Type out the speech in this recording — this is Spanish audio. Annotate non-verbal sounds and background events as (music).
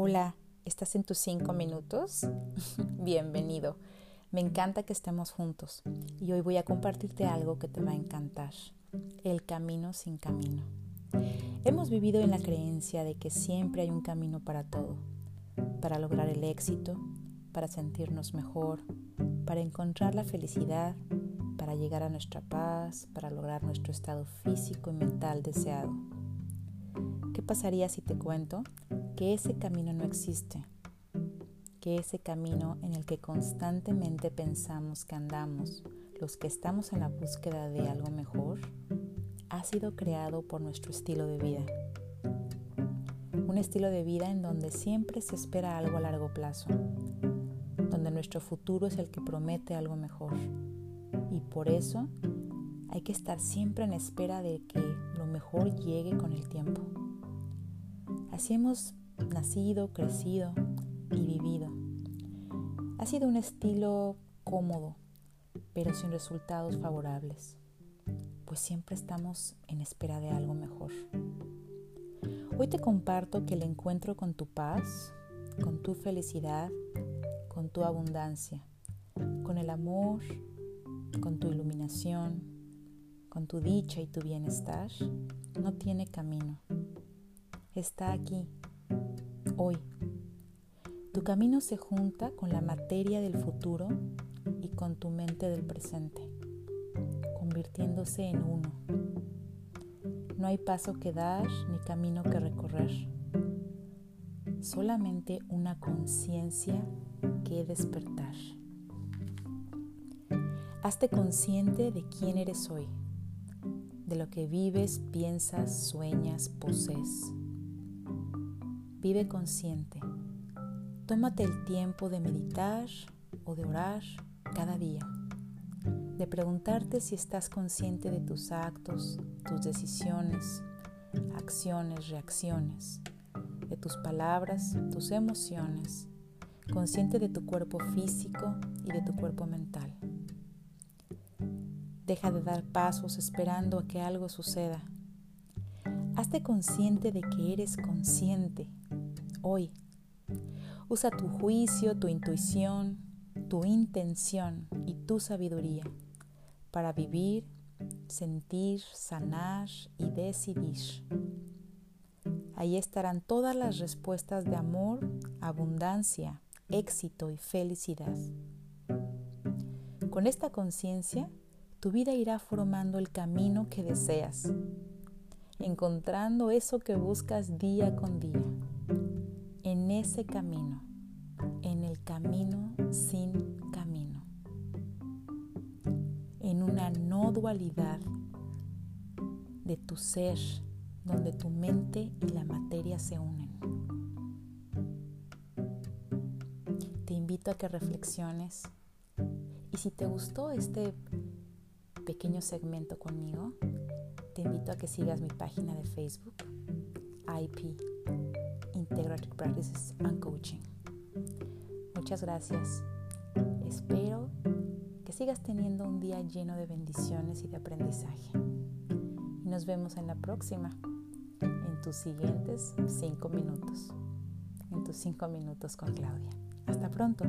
Hola, ¿estás en tus cinco minutos? (laughs) Bienvenido. Me encanta que estemos juntos y hoy voy a compartirte algo que te va a encantar. El camino sin camino. Hemos vivido en la creencia de que siempre hay un camino para todo, para lograr el éxito, para sentirnos mejor, para encontrar la felicidad, para llegar a nuestra paz, para lograr nuestro estado físico y mental deseado. ¿Qué pasaría si te cuento que ese camino no existe? Que ese camino en el que constantemente pensamos que andamos, los que estamos en la búsqueda de algo mejor, ha sido creado por nuestro estilo de vida. Un estilo de vida en donde siempre se espera algo a largo plazo, donde nuestro futuro es el que promete algo mejor. Y por eso hay que estar siempre en espera de que lo mejor llegue con el tiempo. Así hemos nacido, crecido y vivido. Ha sido un estilo cómodo, pero sin resultados favorables, pues siempre estamos en espera de algo mejor. Hoy te comparto que el encuentro con tu paz, con tu felicidad, con tu abundancia, con el amor, con tu iluminación, con tu dicha y tu bienestar, no tiene camino está aquí, hoy. Tu camino se junta con la materia del futuro y con tu mente del presente, convirtiéndose en uno. No hay paso que dar ni camino que recorrer, solamente una conciencia que despertar. Hazte consciente de quién eres hoy, de lo que vives, piensas, sueñas, posees. Vive consciente. Tómate el tiempo de meditar o de orar cada día, de preguntarte si estás consciente de tus actos, tus decisiones, acciones, reacciones, de tus palabras, tus emociones, consciente de tu cuerpo físico y de tu cuerpo mental. Deja de dar pasos esperando a que algo suceda. Hazte consciente de que eres consciente hoy. Usa tu juicio, tu intuición, tu intención y tu sabiduría para vivir, sentir, sanar y decidir. Ahí estarán todas las respuestas de amor, abundancia, éxito y felicidad. Con esta conciencia, tu vida irá formando el camino que deseas, encontrando eso que buscas día con día en ese camino, en el camino sin camino, en una no dualidad de tu ser, donde tu mente y la materia se unen. Te invito a que reflexiones y si te gustó este pequeño segmento conmigo, te invito a que sigas mi página de Facebook, IP Integrative Practices and Coaching. Muchas gracias. Espero que sigas teniendo un día lleno de bendiciones y de aprendizaje. Y nos vemos en la próxima, en tus siguientes cinco minutos. En tus cinco minutos con Claudia. Hasta pronto.